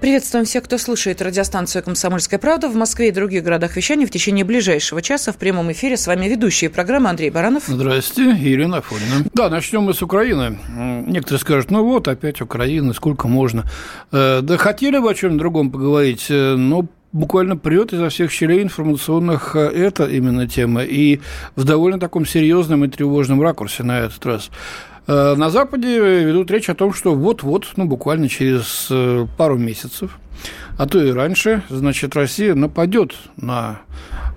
Приветствуем всех, кто слушает радиостанцию «Комсомольская правда» в Москве и других городах вещания в течение ближайшего часа в прямом эфире. С вами ведущие программы Андрей Баранов. Здравствуйте, Ирина Афонина. Да, начнем мы с Украины. Некоторые скажут, ну вот, опять Украина, сколько можно. Э, да хотели бы о чем другом поговорить, э, но буквально прет изо всех щелей информационных э, это именно тема, и в довольно таком серьезном и тревожном ракурсе на этот раз. Э, на Западе ведут речь о том, что вот-вот, ну, буквально через э, пару месяцев, а то и раньше, значит, Россия нападет на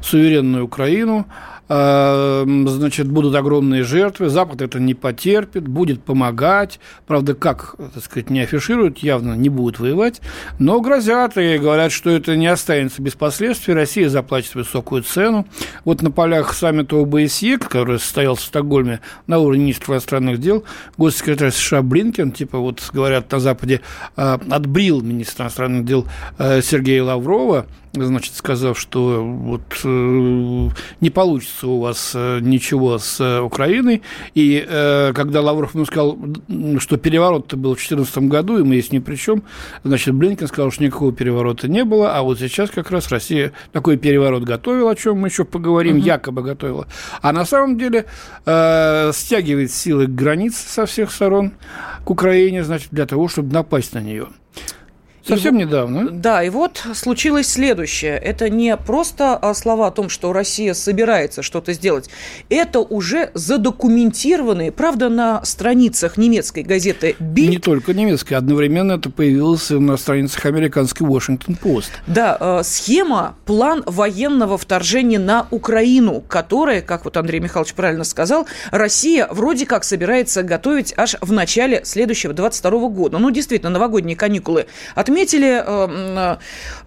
суверенную Украину, значит, будут огромные жертвы, Запад это не потерпит, будет помогать, правда, как, так сказать, не афишируют, явно не будут воевать, но грозят и говорят, что это не останется без последствий, Россия заплатит высокую цену. Вот на полях саммита ОБСЕ, который состоялся в Стокгольме на уровне министра иностранных дел, госсекретарь США Блинкен, типа вот говорят на Западе, э, отбрил министра иностранных дел э, Сергея Лаврова, значит, сказав, что вот э, не получится у вас э, ничего с э, Украиной. И э, когда Лавров ему сказал, что переворот-то был в 2014 году, и мы есть ни при чем, значит, Блинкен сказал, что никакого переворота не было, а вот сейчас как раз Россия такой переворот готовила, о чем мы еще поговорим, угу. якобы готовила. А на самом деле э, стягивает силы к границе со всех сторон к Украине, значит, для того, чтобы напасть на нее. Совсем и, недавно. Да, и вот случилось следующее. Это не просто а, слова о том, что Россия собирается что-то сделать. Это уже задокументированные, правда, на страницах немецкой газеты Bild. Не только немецкой, одновременно это появилось на страницах американской Washington Post. Да, а, схема, план военного вторжения на Украину, которое, как вот Андрей Михайлович правильно сказал, Россия вроде как собирается готовить аж в начале следующего 22 года. Ну, действительно, новогодние каникулы от отметили, э,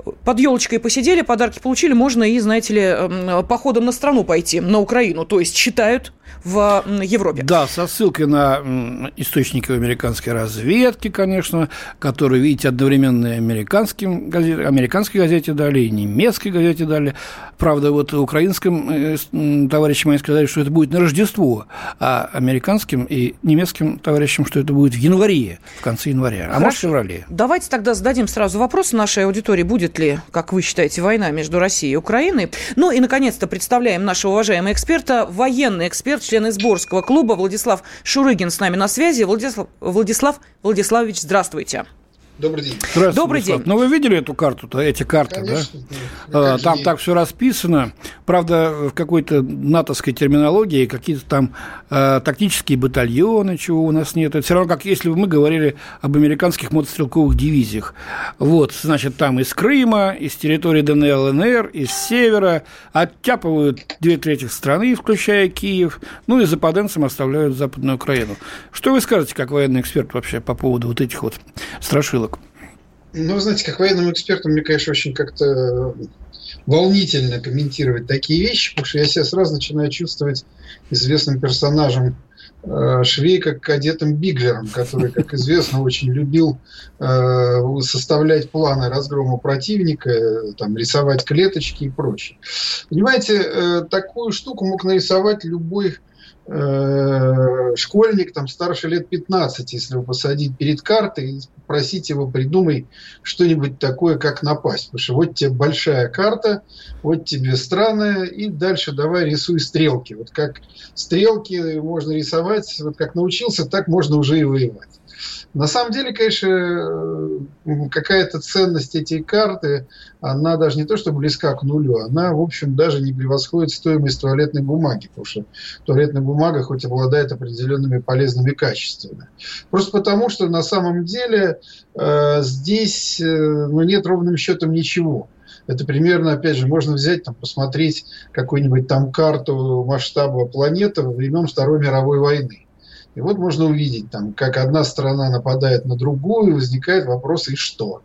э, под елочкой посидели, подарки получили, можно и, знаете ли, э, походом на страну пойти, на Украину. То есть считают в Европе. Да, со ссылкой на источники американской разведки, конечно, которые, видите, одновременно и американским газете, американской газете дали, и немецкой газете дали. Правда, вот украинским товарищам они сказали, что это будет на Рождество, а американским и немецким товарищам, что это будет в январе, в конце января, а Хорошо. может, в феврале. Давайте тогда зададим сразу вопрос нашей аудитории, будет ли, как вы считаете, война между Россией и Украиной. Ну и, наконец-то, представляем нашего уважаемого эксперта, военный эксперт, член сборского клуба Владислав Шурыгин с нами на связи. Владислав, Владислав Владиславович, здравствуйте. Добрый день. Здравствуйте, Добрый день. Ну, вы видели эту карту-то, эти карты, Конечно, да? Там так все расписано. Правда, в какой-то натовской терминологии какие-то там э, тактические батальоны, чего у нас нет. Это все равно, как если бы мы говорили об американских мотострелковых дивизиях. Вот, значит, там из Крыма, из территории ДНР, ЛНР, из севера оттяпывают две трети страны, включая Киев, ну и западенцам оставляют Западную Украину. Что вы скажете, как военный эксперт вообще по поводу вот этих вот страшилок? Ну, знаете, как военным экспертам, мне, конечно, очень как-то волнительно комментировать такие вещи, потому что я себя сразу начинаю чувствовать известным персонажем э, Швейка кадетом Биглером, который, как известно, очень любил э, составлять планы разгрома противника, там, рисовать клеточки и прочее. Понимаете, э, такую штуку мог нарисовать любой школьник там старше лет 15, если его посадить перед картой и просить его придумай что-нибудь такое, как напасть. Потому что вот тебе большая карта, вот тебе странная, и дальше давай рисуй стрелки. Вот как стрелки можно рисовать, вот как научился, так можно уже и воевать. На самом деле, конечно, э, какая-то ценность этой карты, она даже не то, что близка к нулю, она, в общем, даже не превосходит стоимость туалетной бумаги, потому что туалетная бумага хоть обладает определенными полезными качествами. Просто потому, что на самом деле э, здесь э, ну, нет ровным счетом ничего. Это примерно, опять же, можно взять, там, посмотреть какую-нибудь там карту масштаба планеты во времен Второй мировой войны. И вот можно увидеть, там, как одна страна нападает на другую, и возникает вопрос, и что?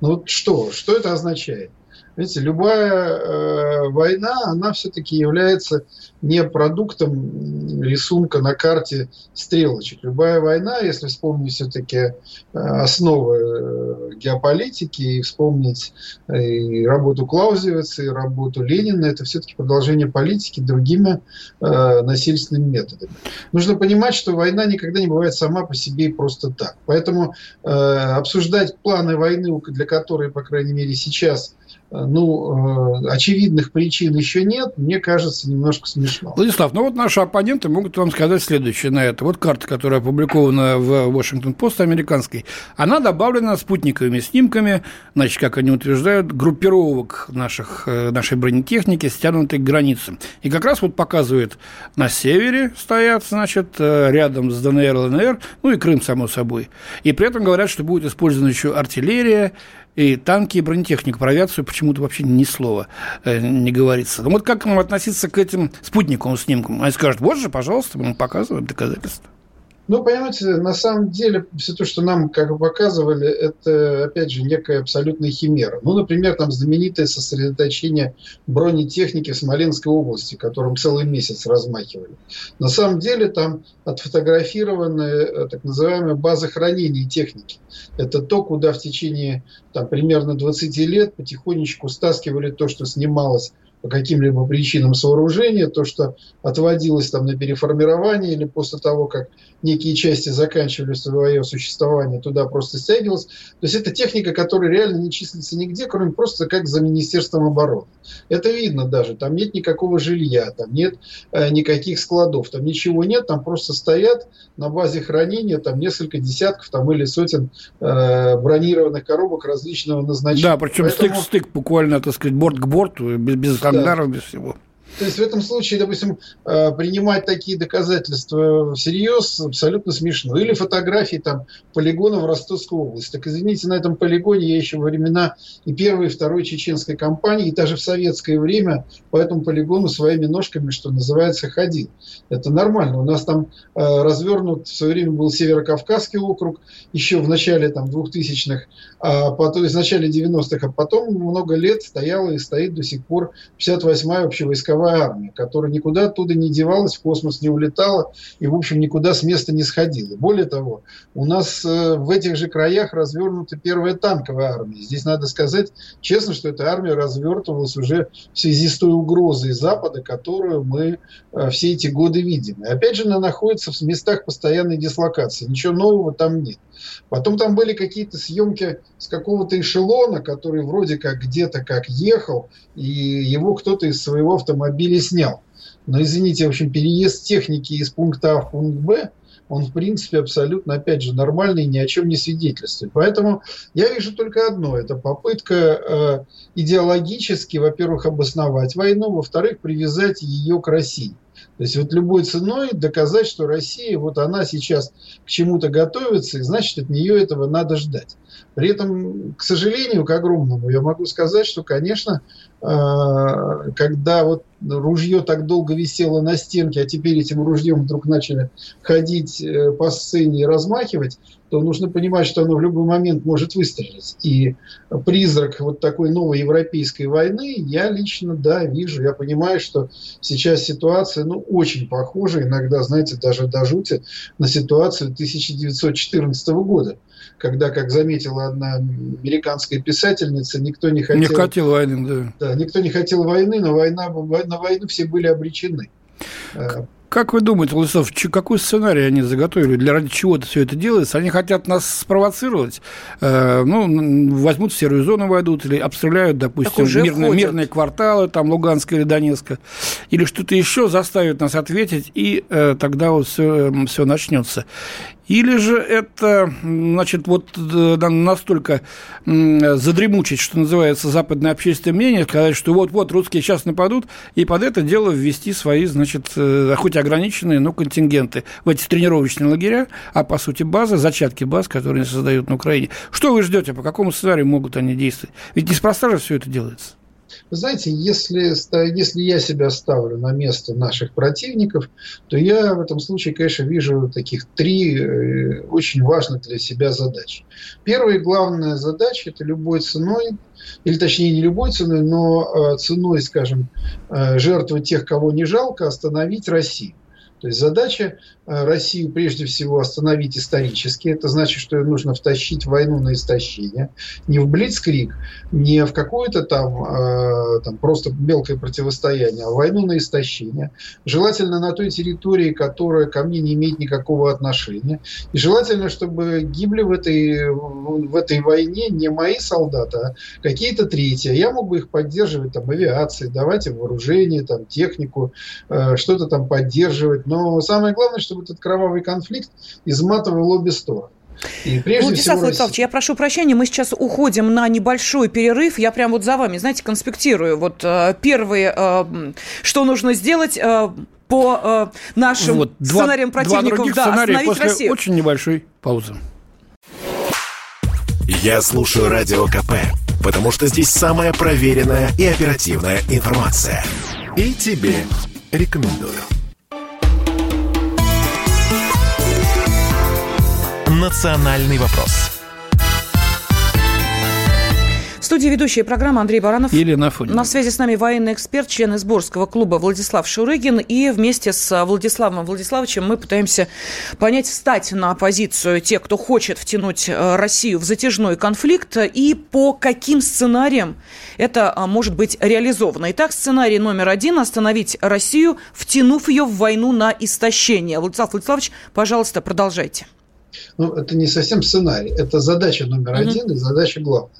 Ну вот что? Что это означает? Видите, любая э, война, она все-таки является не продуктом рисунка на карте стрелочек. Любая война, если вспомнить все-таки э, основы э, геополитики и вспомнить э, и работу Клаузевица, и работу Ленина, это все-таки продолжение политики другими э, насильственными методами. Нужно понимать, что война никогда не бывает сама по себе и просто так. Поэтому э, обсуждать планы войны, для которой, по крайней мере, сейчас ну, э, очевидных причин еще нет, мне кажется, немножко смешно. Владислав, ну вот наши оппоненты могут вам сказать следующее на это. Вот карта, которая опубликована в Вашингтон-Пост американской, она добавлена спутниковыми снимками, значит, как они утверждают, группировок наших, э, нашей бронетехники, стянутой к границам. И как раз вот показывает на севере стоят, значит, э, рядом с ДНР, ЛНР, ну и Крым, само собой. И при этом говорят, что будет использована еще артиллерия, и танки, и бронетехника. Про авиацию почему-то вообще ни слова э, не говорится. Ну вот как вам относиться к этим спутниковым снимкам? Они скажут, вот же, пожалуйста, мы показываем доказательства. Ну, понимаете, на самом деле, все то, что нам как бы показывали, это, опять же, некая абсолютная химера. Ну, например, там знаменитое сосредоточение бронетехники в Смоленской области, которым целый месяц размахивали. На самом деле там отфотографированы э, так называемые базы хранения техники. Это то, куда в течение там, примерно 20 лет потихонечку стаскивали то, что снималось по каким-либо причинам сооружения, то, что отводилось там на переформирование или после того, как некие части заканчивали свое существование, туда просто стягивалось. То есть это техника, которая реально не числится нигде, кроме просто как за Министерством обороны. Это видно даже. Там нет никакого жилья, там нет э, никаких складов, там ничего нет, там просто стоят на базе хранения там несколько десятков там, или сотен э, бронированных коробок различного назначения. Да, причем Поэтому... стык-стык буквально, так сказать, борт к борту, без, без ангаров, да. без всего. То есть в этом случае, допустим, э, принимать такие доказательства всерьез абсолютно смешно. Или фотографии там полигона в Ростовской области. Так извините, на этом полигоне я еще во времена и первой, и второй чеченской кампании, и даже в советское время по этому полигону своими ножками, что называется, ходил. Это нормально. У нас там э, развернут в свое время был Северокавказский округ, еще в начале там 2000-х, а потом, в начале 90-х, а потом много лет стояла и стоит до сих пор 58-я общевойсковая мировая армия, которая никуда оттуда не девалась, в космос не улетала и, в общем, никуда с места не сходила. Более того, у нас э, в этих же краях развернута первая танковая армия. Здесь надо сказать честно, что эта армия развертывалась уже в связи с той угрозой Запада, которую мы э, все эти годы видим. И опять же, она находится в местах постоянной дислокации. Ничего нового там нет. Потом там были какие-то съемки с какого-то эшелона, который вроде как где-то как ехал, и его кто-то из своего автомобиля снял. Но, извините, в общем, переезд техники из пункта А в пункт Б, он, в принципе, абсолютно, опять же, нормальный ни о чем не свидетельствует. Поэтому я вижу только одно. Это попытка э, идеологически, во-первых, обосновать войну, во-вторых, привязать ее к России. То есть вот любой ценой доказать, что Россия, вот она сейчас к чему-то готовится, и значит от нее этого надо ждать. При этом, к сожалению, к огромному, я могу сказать, что, конечно, а, когда вот ружье так долго висело на стенке, а теперь этим ружьем вдруг начали ходить э, по сцене и размахивать, то нужно понимать, что оно в любой момент может выстрелить. И призрак вот такой новой европейской войны я лично, да, вижу. Я понимаю, что сейчас ситуация, ну, очень похожа, иногда, знаете, даже до жути, на ситуацию 1914 года когда, как заметила одна американская писательница, никто не хотел... Не хотел войны, да. Да, никто не хотел войны, но война, на войну все были обречены. Как вы думаете, Владислав, какой сценарий они заготовили? Для ради чего это все это делается? Они хотят нас спровоцировать? Э, ну, возьмут в серую зону, войдут или обстреляют, допустим, мирные, мирные кварталы, там, Луганска или Донецка, или что-то еще заставит нас ответить, и э, тогда вот все, все начнется. Или же это, значит, вот э, настолько задремучить, что называется, западное общественное мнение, сказать, что вот-вот русские сейчас нападут, и под это дело ввести свои, значит, э, хоть ограниченные, но контингенты в эти тренировочные лагеря, а по сути базы, зачатки баз, которые они создают на Украине. Что вы ждете, по какому сценарию могут они действовать? Ведь неспроста же все это делается. Вы знаете, если, если я себя ставлю на место наших противников, то я в этом случае, конечно, вижу таких три э, очень важных для себя задачи. Первая и главная задача – это любой ценой, или точнее не любой ценой, но э, ценой, скажем, э, жертвы тех, кого не жалко, остановить Россию. То есть задача Э, Россию прежде всего остановить исторически. Это значит, что ее нужно втащить в войну на истощение. Не в блицкрик, не в какое-то там, э, там просто мелкое противостояние, а в войну на истощение. Желательно на той территории, которая ко мне не имеет никакого отношения. И желательно, чтобы гибли в этой, в этой войне не мои солдаты, а какие-то третьи. Я мог бы их поддерживать там авиацией, давать им вооружение, там, технику, э, что-то там поддерживать. Но самое главное, что чтобы этот кровавый конфликт изматывал обе стороны. И прежде Владислав всего... Владиславович, я прошу прощения, мы сейчас уходим на небольшой перерыв. Я прям вот за вами, знаете, конспектирую. Вот э, первые, э, что нужно сделать э, по э, нашим вот, сценариям два, противников. Два да, сценария после Россию. очень небольшой паузы. Я слушаю Радио КП, потому что здесь самая проверенная и оперативная информация. И тебе рекомендую. «Национальный вопрос». В студии ведущая программы Андрей Баранов. Елена Афонина. На связи с нами военный эксперт, член Изборского клуба Владислав Шурыгин. И вместе с Владиславом Владиславовичем мы пытаемся понять, встать на позицию тех, кто хочет втянуть э, Россию в затяжной конфликт и по каким сценариям это а, может быть реализовано. Итак, сценарий номер один – остановить Россию, втянув ее в войну на истощение. Владислав Владиславович, пожалуйста, продолжайте. Ну, это не совсем сценарий, это задача номер mm-hmm. один и задача главная.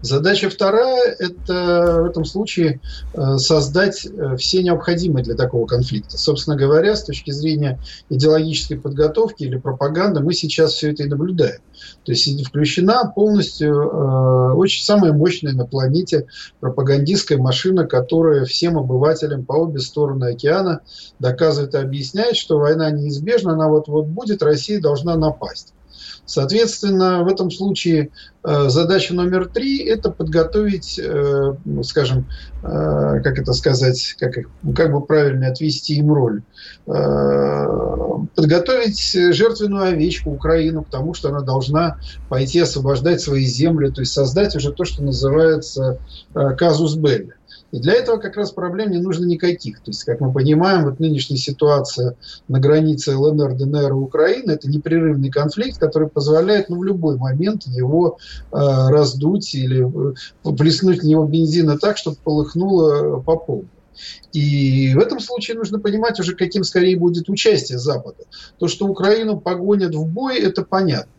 Задача вторая – это в этом случае э, создать э, все необходимые для такого конфликта. Собственно говоря, с точки зрения идеологической подготовки или пропаганды, мы сейчас все это и наблюдаем. То есть включена полностью э, очень самая мощная на планете пропагандистская машина, которая всем обывателям по обе стороны океана доказывает и объясняет, что война неизбежна, она вот-вот будет, Россия должна напасть. Соответственно, в этом случае э, задача номер три – это подготовить, э, ну, скажем, э, как это сказать, как, как бы правильно отвести им роль, подготовить жертвенную овечку Украину к тому, что она должна пойти освобождать свои земли, то есть создать уже то, что называется казус белли. И для этого как раз проблем не нужно никаких. То есть, как мы понимаем, вот нынешняя ситуация на границе ЛНР, ДНР и Украины – это непрерывный конфликт, который позволяет ну, в любой момент его э, раздуть или э, плеснуть в него бензина так, чтобы полыхнуло по полной. И в этом случае нужно понимать уже, каким скорее будет участие Запада. То, что Украину погонят в бой, это понятно.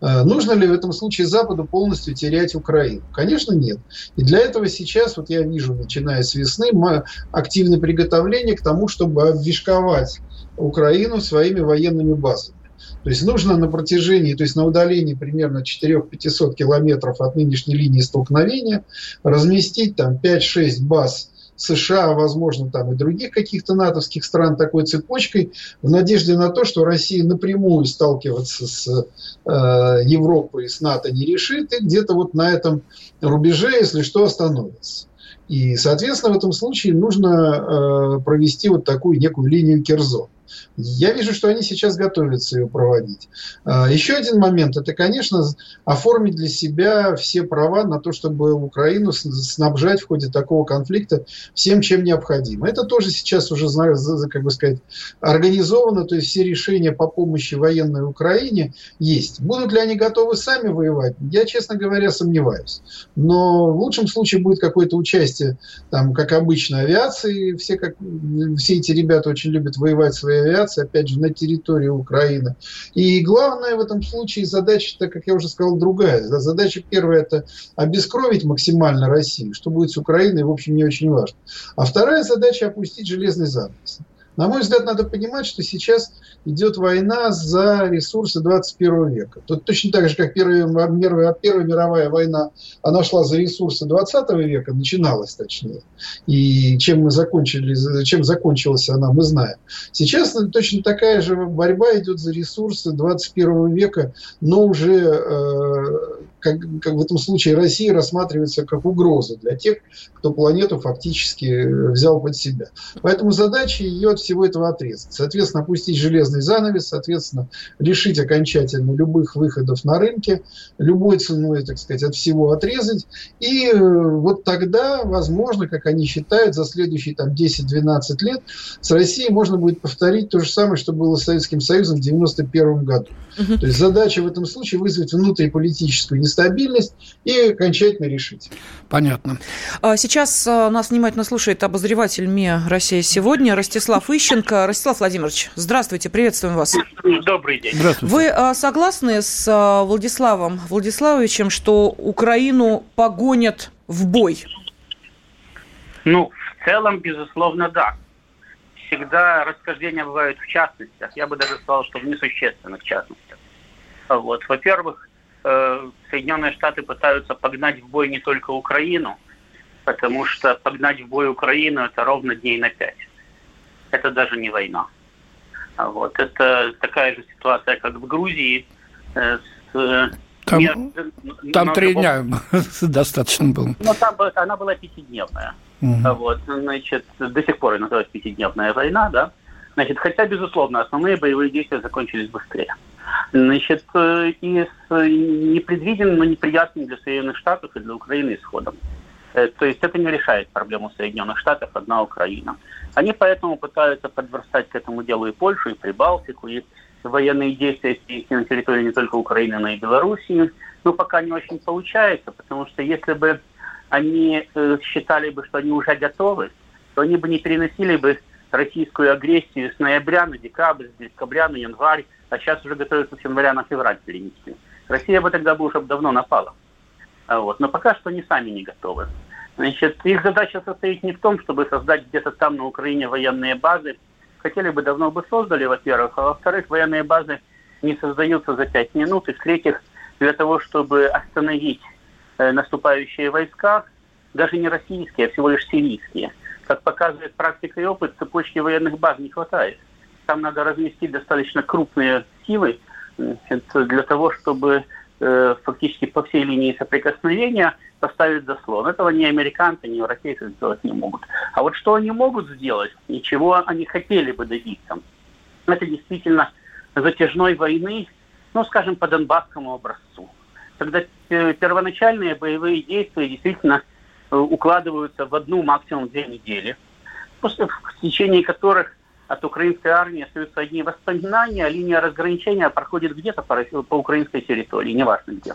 Э, нужно ли в этом случае Западу полностью терять Украину? Конечно, нет. И для этого сейчас, вот я вижу, начиная с весны, активное приготовление к тому, чтобы обвишковать Украину своими военными базами. То есть нужно на протяжении, то есть на удалении примерно 400-500 километров от нынешней линии столкновения разместить там 5-6 баз США, возможно, там и других каких-то натовских стран такой цепочкой, в надежде на то, что Россия напрямую сталкиваться с э, Европой, с НАТО не решит, и где-то вот на этом рубеже, если что, остановится. И, соответственно, в этом случае нужно э, провести вот такую некую линию Керзон. Я вижу, что они сейчас готовятся ее проводить. А, еще один момент – это, конечно, оформить для себя все права на то, чтобы Украину снабжать в ходе такого конфликта всем, чем необходимо. Это тоже сейчас уже, как бы сказать, организовано, то есть все решения по помощи военной Украине есть. Будут ли они готовы сами воевать? Я, честно говоря, сомневаюсь. Но в лучшем случае будет какое-то участие, там, как обычно, авиации. Все, как, все эти ребята очень любят воевать своей авиации, опять же, на территории Украины. И главное в этом случае задача, так как я уже сказал, другая. Задача первая – это обескровить максимально Россию. Что будет с Украиной, в общем, не очень важно. А вторая задача – опустить железный занавес. На мой взгляд, надо понимать, что сейчас идет война за ресурсы 21 века. Тут точно так же, как Первая, Первая мировая война, она шла за ресурсы 20 века, начиналась точнее. И чем мы закончили, чем закончилась она, мы знаем. Сейчас точно такая же борьба идет за ресурсы 21 века, но уже э, как, как в этом случае Россия рассматривается как угроза для тех, кто планету фактически взял под себя. Поэтому задача ее от всего этого отрезать. Соответственно, опустить железный занавес, соответственно, лишить окончательно любых выходов на рынке, любой ценой, так сказать, от всего отрезать. И э, вот тогда, возможно, как они считают, за следующие там 10-12 лет с Россией можно будет повторить то же самое, что было с Советским Союзом в 1991 году. Угу. То есть задача в этом случае вызвать внутриполитическую нестабильность и окончательно решить. Понятно. А сейчас а, нас внимательно слушает обозреватель МИА «Россия сегодня» Ростислав Ищенко. Ростислав Владимирович, здравствуйте, приветствуем вас. Добрый день. Здравствуйте. Вы а, согласны с Владиславом Владиславовичем, что Украину погонят в бой? Ну, в целом, безусловно, да всегда расхождения бывают в частностях. Я бы даже сказал, что в несущественных частностях. Вот. Во-первых, э, Соединенные Штаты пытаются погнать в бой не только Украину, потому что погнать в бой Украину это ровно дней на пять. Это даже не война. Вот. Это такая же ситуация, как в Грузии. Э, с, э, там, не, там три дня достаточно было. Но там она была пятидневная. Угу. Вот, значит, до сих пор и называется пятидневная война, да. Значит, хотя, безусловно, основные боевые действия закончились быстрее. Значит, э, и с непредвиденным, но неприятным для Соединенных Штатов и для Украины исходом. Э, то есть это не решает проблему Соединенных Штатов, одна Украина. Они поэтому пытаются подверстать к этому делу и Польшу, и Прибалтику, и военные действия на территории не только Украины, но и Белоруссии. Но пока не очень получается, потому что если бы они э, считали бы, что они уже готовы, то они бы не переносили бы российскую агрессию с ноября на декабрь, с декабря на январь, а сейчас уже готовятся с января на февраль перенести. Россия бы тогда бы уже давно напала. А вот. Но пока что они сами не готовы. Значит, их задача состоит не в том, чтобы создать где-то там на Украине военные базы. Хотели бы, давно бы создали, во-первых. А во-вторых, военные базы не создаются за пять минут. И в-третьих, для того, чтобы остановить Э, наступающие войска, даже не российские, а всего лишь сирийские. Как показывает практика и опыт, цепочки военных баз не хватает. Там надо разместить достаточно крупные силы для того, чтобы э, фактически по всей линии соприкосновения поставить заслон. Этого ни американцы, ни европейцы сделать не могут. А вот что они могут сделать, и чего они хотели бы добиться, это действительно затяжной войны, ну, скажем, по донбасскому образцу когда э, первоначальные боевые действия действительно э, укладываются в одну, максимум две недели, после, в течение которых от украинской армии остаются одни воспоминания, а линия разграничения проходит где-то по, по украинской территории, неважно где.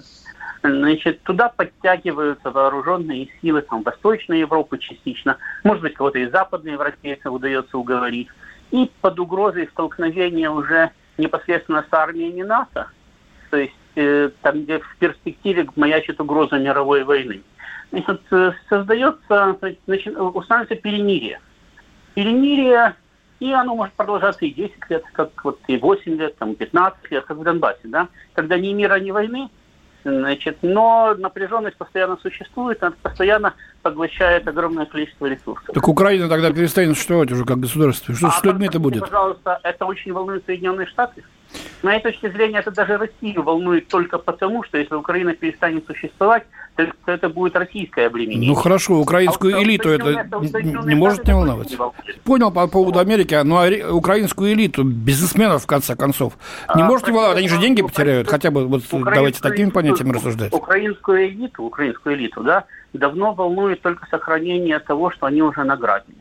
Значит, туда подтягиваются вооруженные силы там, Восточной Европы частично, может быть, кого-то из западной европейцев удается уговорить. И под угрозой столкновения уже непосредственно с армией НАТО, то есть Э, там, где в перспективе маячит угроза мировой войны. Значит, э, создается, значит, устанавливается перемирие. Перемирие, и оно может продолжаться и 10 лет, как вот и 8 лет, там, 15 лет, как в Донбассе, да, когда ни мира, ни войны, Значит, но напряженность постоянно существует, она постоянно поглощает огромное количество ресурсов. Так Украина тогда перестанет существовать уже как государство. Что а с людьми это будет? Пожалуйста, это очень волнует Соединенные Штаты. С моей точки зрения, это даже Россию волнует только потому, что если Украина перестанет существовать, то это будет российское обременение. Ну хорошо, украинскую а элиту это не может не волновать. Понял по поводу Америки, но ну, украинскую элиту, бизнесменов, в конце концов, не а, может не волновать, они же деньги потеряют, хотя бы вот давайте такими понятиями рассуждать. Украинскую элиту, украинскую элиту, да, давно волнует только сохранение того, что они уже награбили.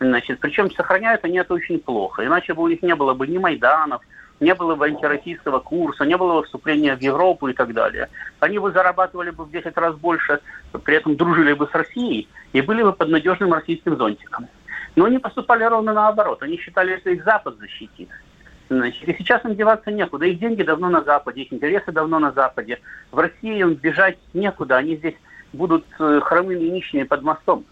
Значит, причем сохраняют они это очень плохо, иначе бы у них не было бы ни Майданов, не было бы антироссийского курса, не было бы вступления в Европу и так далее. Они бы зарабатывали бы в 10 раз больше, при этом дружили бы с Россией и были бы под надежным российским зонтиком. Но они поступали ровно наоборот. Они считали, что их Запад защитит. Значит, и сейчас им деваться некуда. Их деньги давно на Западе, их интересы давно на Западе. В России им бежать некуда. Они здесь будут э, хромыми и нищими под мостом.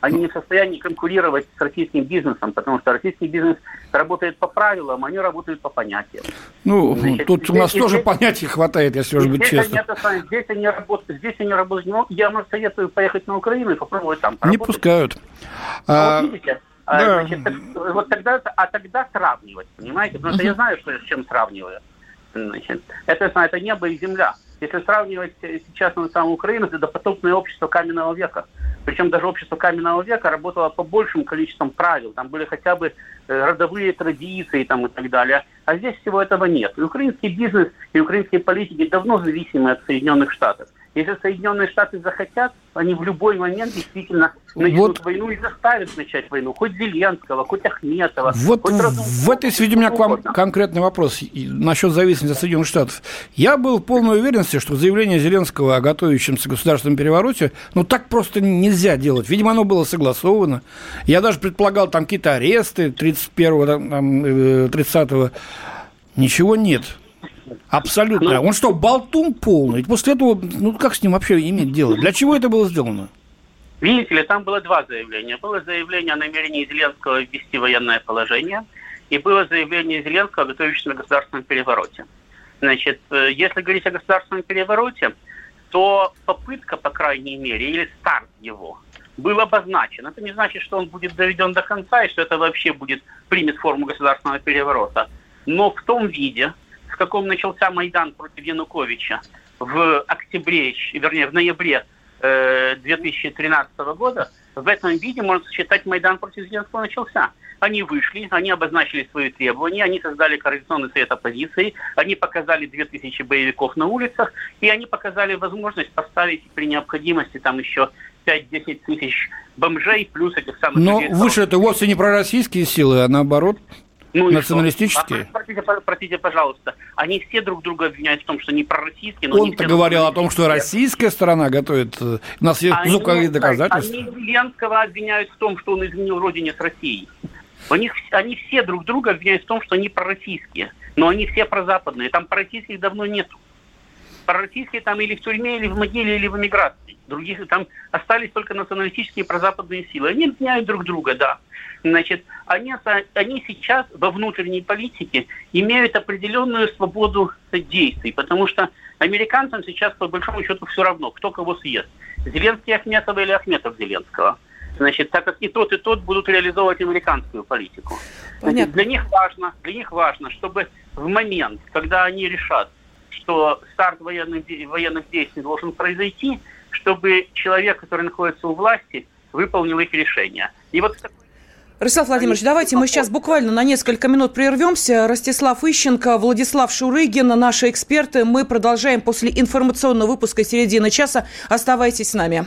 Они не в состоянии конкурировать с российским бизнесом, потому что российский бизнес работает по правилам, они работают по понятиям. Ну, Значит, тут здесь, у нас здесь, тоже здесь, понятий хватает, если уж быть честным. Они, здесь они работают, здесь они работают. Ну, я вам советую поехать на Украину и попробовать там поработать. Не пускают. А, вот видите, а, да. значит, так, вот тогда, а тогда сравнивать, понимаете? Потому что я знаю, что, с чем сравниваю. Значит, это, это небо и земля. Если сравнивать сейчас на самом Украину, это потопное общество каменного века. Причем даже общество каменного века работало по большим количествам правил. Там были хотя бы э, родовые традиции там, и так далее. А здесь всего этого нет. И украинский бизнес, и украинские политики давно зависимы от Соединенных Штатов. Если Соединенные Штаты захотят, они в любой момент действительно начнут вот. войну и заставят начать войну. Хоть Зеленского, хоть Ахметова. Вот хоть в этой связи у меня к вам конкретный вопрос насчет зависимости от Соединенных Штатов. Я был в полной уверенности, что заявление Зеленского о готовящемся государственном перевороте, ну так просто нельзя делать. Видимо, оно было согласовано. Я даже предполагал там какие-то аресты 31-го, 30-го. Э, Ничего нет. Абсолютно. Ну, Он что, болтун полный? После этого, ну как с ним вообще иметь дело? Для чего это было сделано? Видите ли, там было два заявления. Было заявление о намерении Зеленского ввести военное положение, и было заявление Зеленского о готовящемся государственном перевороте. Значит, э, если говорить о государственном перевороте, то попытка, по крайней мере, или старт его, был обозначен. Это не значит, что он будет доведен до конца и что это вообще будет примет форму государственного переворота. Но в том виде, в каком начался Майдан против Януковича в октябре, вернее, в ноябре 2013 э, года, в этом виде, можно считать, Майдан против Зеленского начался. Они вышли, они обозначили свои требования, они создали координационный совет оппозиции, они показали 2000 боевиков на улицах, и они показали возможность поставить при необходимости там еще 5-10 тысяч бомжей, плюс этих самых... Но выше это вовсе не пророссийские силы, а наоборот ну Националистические? А, простите, простите, пожалуйста, они все друг друга обвиняют в том, что они пророссийские. Но Он-то говорил о том, что российская сторона готовит. Э, у нас есть звуковые доказательства. Они Зеленского обвиняют в том, что он изменил родине с Россией. У них, они все друг друга обвиняют в том, что они пророссийские. Но они все прозападные. Там пророссийских давно нету. Пророссийские там или в тюрьме, или в могиле, или в эмиграции. Других там остались только националистические прозападные силы. Они обвиняют друг друга, да. Значит, они, они сейчас во внутренней политике имеют определенную свободу действий, потому что американцам сейчас по большому счету все равно, кто кого съест. Зеленский Ахметова или Ахметов Зеленского. Значит, так как и тот, и тот будут реализовывать американскую политику. Значит, для них важно, для них важно, чтобы в момент, когда они решат, что старт военных, военных действий должен произойти, чтобы человек, который находится у власти, выполнил их решение. И вот в Ростислав Владимирович, давайте мы сейчас буквально на несколько минут прервемся. Ростислав Ищенко, Владислав Шурыгин, наши эксперты. Мы продолжаем после информационного выпуска середины часа. Оставайтесь с нами.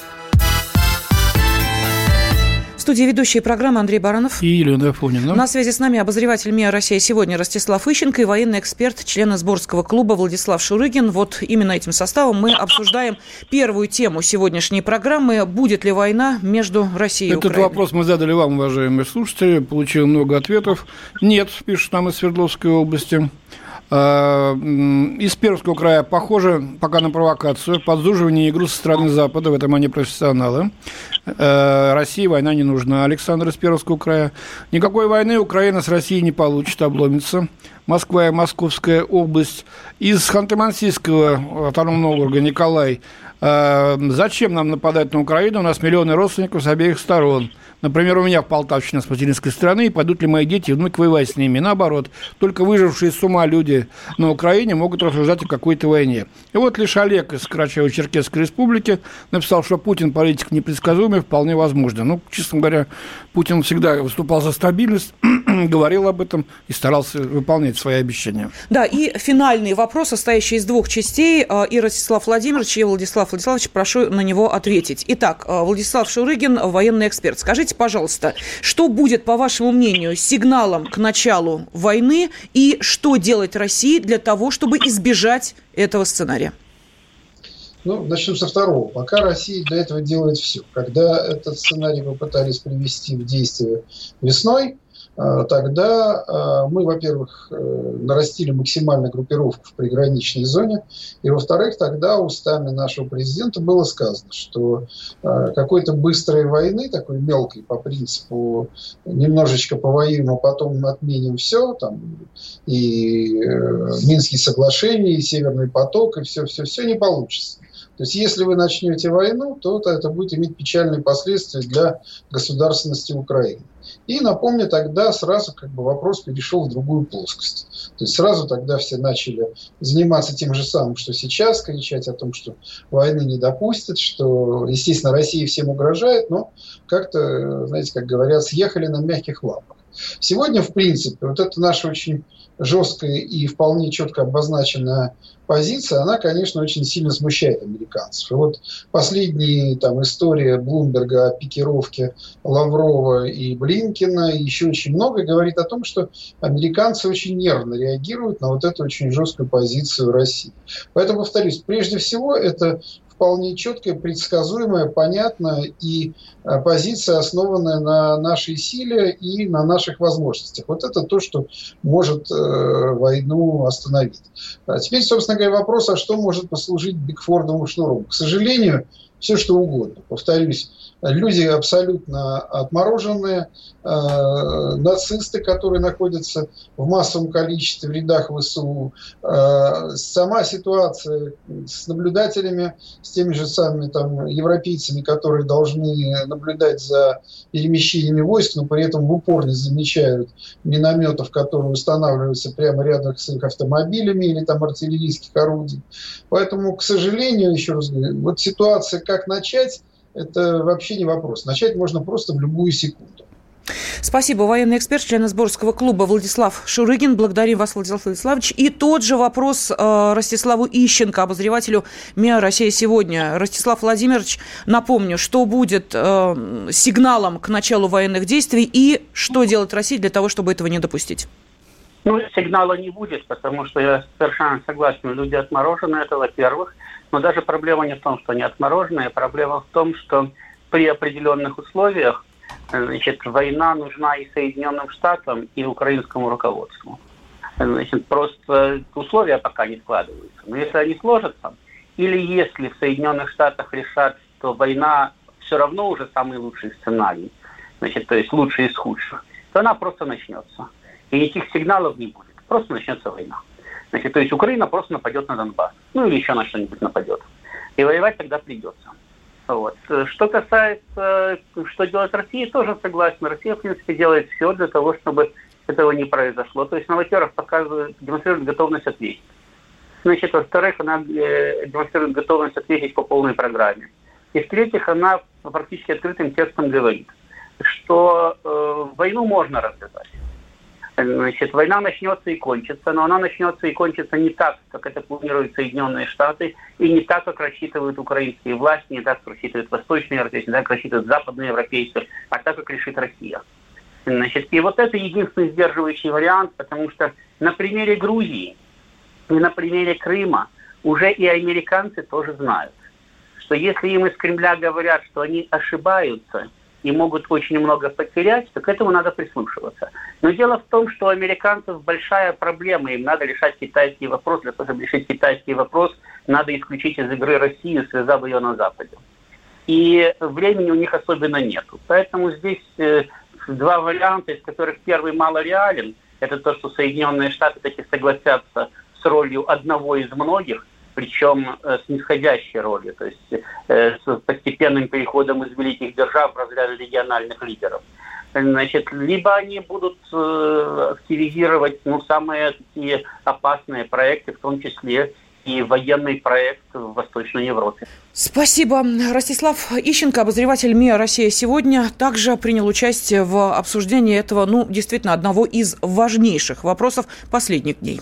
В студии ведущие программы Андрей Баранов и Елена Афонина. На связи с нами обозреватель МИА «Россия сегодня» Ростислав Ищенко и военный эксперт, член сборского клуба Владислав Шурыгин. Вот именно этим составом мы обсуждаем первую тему сегодняшней программы. Будет ли война между Россией и Украиной? Этот вопрос мы задали вам, уважаемые слушатели. Получил много ответов. Нет, пишут нам из Свердловской области. Э, из Пермского края похоже пока на провокацию, подзуживание игру со стороны Запада, в этом они профессионалы. Э, России война не нужна, Александр из Пермского края. Никакой войны Украина с Россией не получит, обломится. Москва и Московская область. Из Ханты-Мансийского автономного округа Николай. Э, зачем нам нападать на Украину? У нас миллионы родственников с обеих сторон. Например, у меня в Полтавщине с материнской страны, и пойдут ли мои дети и внуки воевать с ними? Наоборот, только выжившие с ума люди на Украине могут рассуждать о какой-то войне. И вот лишь Олег из Карачаево-Черкесской республики написал, что Путин политик непредсказуемый, вполне возможно. Ну, честно говоря, Путин всегда выступал за стабильность, говорил об этом и старался выполнять свои обещания. Да, и финальный вопрос, состоящий из двух частей. А, и Ростислав Владимирович, и Владислав Владиславович, прошу на него ответить. Итак, а, Владислав Шурыгин, военный эксперт. Скажите, пожалуйста, что будет, по вашему мнению, сигналом к началу войны и что делать России для того, чтобы избежать этого сценария? Ну, начнем со второго. Пока Россия для этого делает все. Когда этот сценарий попытались привести в действие весной, тогда а, мы, во-первых, э, нарастили максимально группировку в приграничной зоне, и, во-вторых, тогда устами нашего президента было сказано, что а, какой-то быстрой войны, такой мелкой по принципу немножечко повоюем, а потом отменим все, там, и э, Минские соглашения, и Северный поток, и все-все-все не получится. То есть, если вы начнете войну, то это будет иметь печальные последствия для государственности Украины. И напомню, тогда сразу как бы вопрос перешел в другую плоскость. То есть сразу тогда все начали заниматься тем же самым, что сейчас, кричать о том, что войны не допустят, что, естественно, Россия всем угрожает, но как-то, знаете, как говорят, съехали на мягких лапах. Сегодня, в принципе, вот это наша очень жесткая и вполне четко обозначенная позиция, она, конечно, очень сильно смущает американцев. И вот последняя там, история Блумберга о пикировке Лаврова и Блинкина, и еще очень много, говорит о том, что американцы очень нервно реагируют на вот эту очень жесткую позицию России. Поэтому, повторюсь, прежде всего это вполне четкая, предсказуемая, понятная и э, позиция, основанная на нашей силе и на наших возможностях. Вот это то, что может э, войну остановить. А теперь, собственно говоря, вопрос, а что может послужить Бигфордовым шнуром? К сожалению, все что угодно. Повторюсь, люди абсолютно отмороженные, э, нацисты, которые находятся в массовом количестве в рядах ВСУ, э, сама ситуация с наблюдателями, с теми же самыми там, европейцами, которые должны наблюдать за перемещениями войск, но при этом в упор не замечают минометов, которые устанавливаются прямо рядом с их автомобилями или там артиллерийских орудий. Поэтому, к сожалению, еще раз говорю, вот ситуация как начать, это вообще не вопрос. Начать можно просто в любую секунду. Спасибо. Военный эксперт, член сборского клуба Владислав Шурыгин. Благодарим вас, Владислав Владиславович. И тот же вопрос э, Ростиславу Ищенко, обозревателю МИА «Россия сегодня». Ростислав Владимирович, напомню, что будет э, сигналом к началу военных действий и что делать России для того, чтобы этого не допустить? Ну, сигнала не будет, потому что я совершенно согласен. Люди отморожены, это во-первых. Но даже проблема не в том, что они отмороженные, проблема в том, что при определенных условиях значит, война нужна и Соединенным Штатам, и украинскому руководству. Значит, просто условия пока не складываются. Но если они сложатся, или если в Соединенных Штатах решат, что война все равно уже самый лучший сценарий, значит, то есть лучший из худших, то она просто начнется. И никаких сигналов не будет. Просто начнется война. Значит, то есть Украина просто нападет на Донбасс. Ну или еще на что-нибудь нападет. И воевать тогда придется. Вот. Что касается, что делать Россия, тоже согласен. Россия, в принципе, делает все для того, чтобы этого не произошло. То есть во-первых, показывает, демонстрирует готовность ответить. Значит, во-вторых, она э, демонстрирует готовность ответить по полной программе. И в-третьих, она практически открытым текстом говорит, что э, войну можно развязать. Значит, война начнется и кончится, но она начнется и кончится не так, как это планируют Соединенные Штаты, и не так, как рассчитывают украинские власти, не так, как рассчитывают восточные европейцы, не так, как рассчитывают западные европейцы, а так, как решит Россия. Значит, и вот это единственный сдерживающий вариант, потому что на примере Грузии и на примере Крыма уже и американцы тоже знают, что если им из Кремля говорят, что они ошибаются – и могут очень много потерять, то к этому надо прислушиваться. Но дело в том, что у американцев большая проблема, им надо решать китайский вопрос. Для того, чтобы решить китайский вопрос, надо исключить из игры Россию, связав ее на Западе. И времени у них особенно нету. Поэтому здесь э, два варианта, из которых первый мало реален. Это то, что Соединенные Штаты таки согласятся с ролью одного из многих, причем э, с нисходящей ролью, то есть э, с постепенным переходом из великих держав в разряд региональных лидеров. Значит, либо они будут э, активизировать ну, самые такие опасные проекты, в том числе и военный проект в Восточной Европе. Спасибо. Ростислав Ищенко, обозреватель МИА «Россия сегодня», также принял участие в обсуждении этого, ну, действительно, одного из важнейших вопросов последних дней.